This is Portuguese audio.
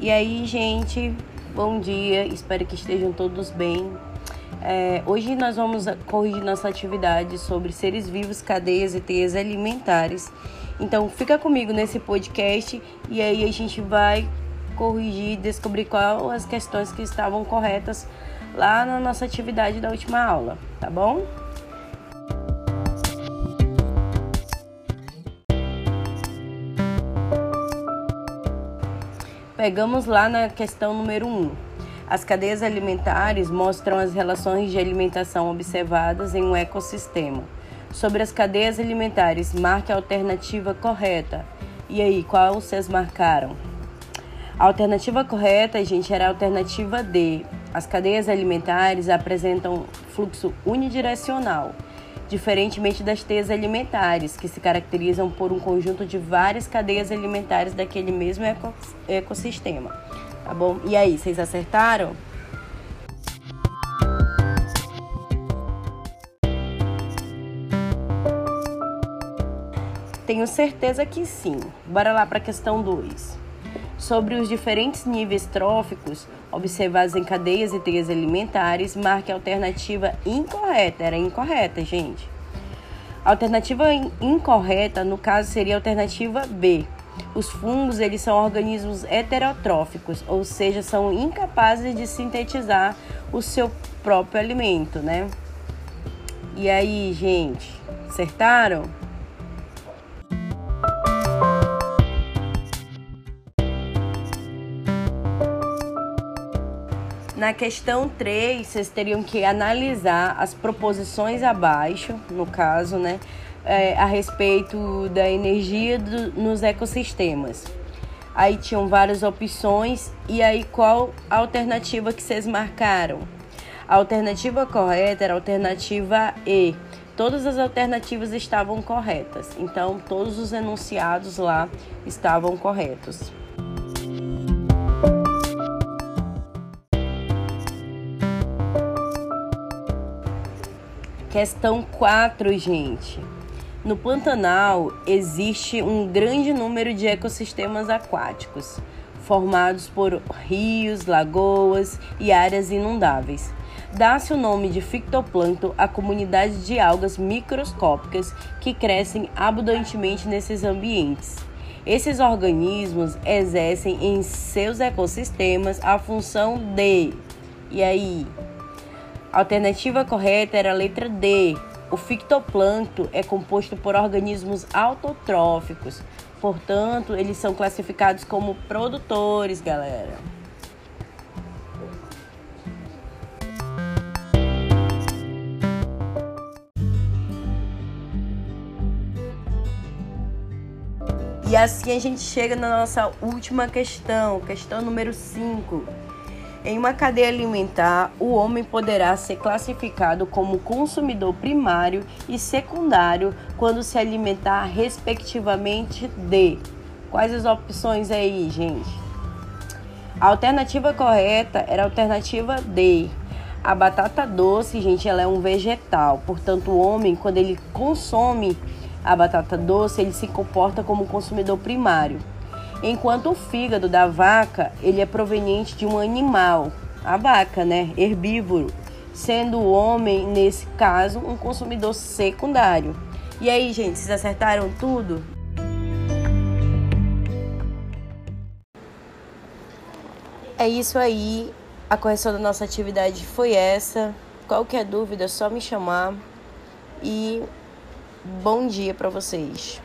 E aí, gente, bom dia, espero que estejam todos bem. É, hoje nós vamos corrigir nossa atividade sobre seres vivos, cadeias e teias alimentares. Então, fica comigo nesse podcast e aí a gente vai corrigir, descobrir quais as questões que estavam corretas lá na nossa atividade da última aula, tá bom? Pegamos lá na questão número 1. Um. As cadeias alimentares mostram as relações de alimentação observadas em um ecossistema. Sobre as cadeias alimentares, marque a alternativa correta. E aí, qual vocês marcaram? A alternativa correta, gente, era a alternativa D. As cadeias alimentares apresentam fluxo unidirecional diferentemente das teias alimentares, que se caracterizam por um conjunto de várias cadeias alimentares daquele mesmo ecossistema. Tá bom? E aí, vocês acertaram? Tenho certeza que sim. Bora lá para a questão 2 sobre os diferentes níveis tróficos observados em cadeias e teias alimentares, marque a alternativa incorreta. Era incorreta, gente. Alternativa incorreta, no caso, seria a alternativa B. Os fungos, eles são organismos heterotróficos, ou seja, são incapazes de sintetizar o seu próprio alimento, né? E aí, gente, acertaram? Na questão 3, vocês teriam que analisar as proposições abaixo, no caso, né, é, a respeito da energia do, nos ecossistemas. Aí tinham várias opções, e aí qual a alternativa que vocês marcaram? A alternativa correta era a alternativa E. Todas as alternativas estavam corretas, então todos os enunciados lá estavam corretos. Questão 4, gente. No Pantanal existe um grande número de ecossistemas aquáticos, formados por rios, lagoas e áreas inundáveis. Dá-se o nome de fitoplâncton à comunidade de algas microscópicas que crescem abundantemente nesses ambientes. Esses organismos exercem em seus ecossistemas a função de. E aí? A alternativa correta era a letra D. O fitoplâncton é composto por organismos autotróficos, portanto, eles são classificados como produtores, galera. E assim a gente chega na nossa última questão, questão número 5. Em uma cadeia alimentar, o homem poderá ser classificado como consumidor primário e secundário quando se alimentar respectivamente de. Quais as opções aí, gente? A alternativa correta era a alternativa D. A batata doce, gente, ela é um vegetal. Portanto, o homem, quando ele consome a batata doce, ele se comporta como consumidor primário enquanto o fígado da vaca ele é proveniente de um animal, a vaca, né, herbívoro, sendo o homem nesse caso um consumidor secundário. E aí, gente, vocês acertaram tudo? É isso aí. A correção da nossa atividade foi essa. Qualquer dúvida é só me chamar. E bom dia para vocês.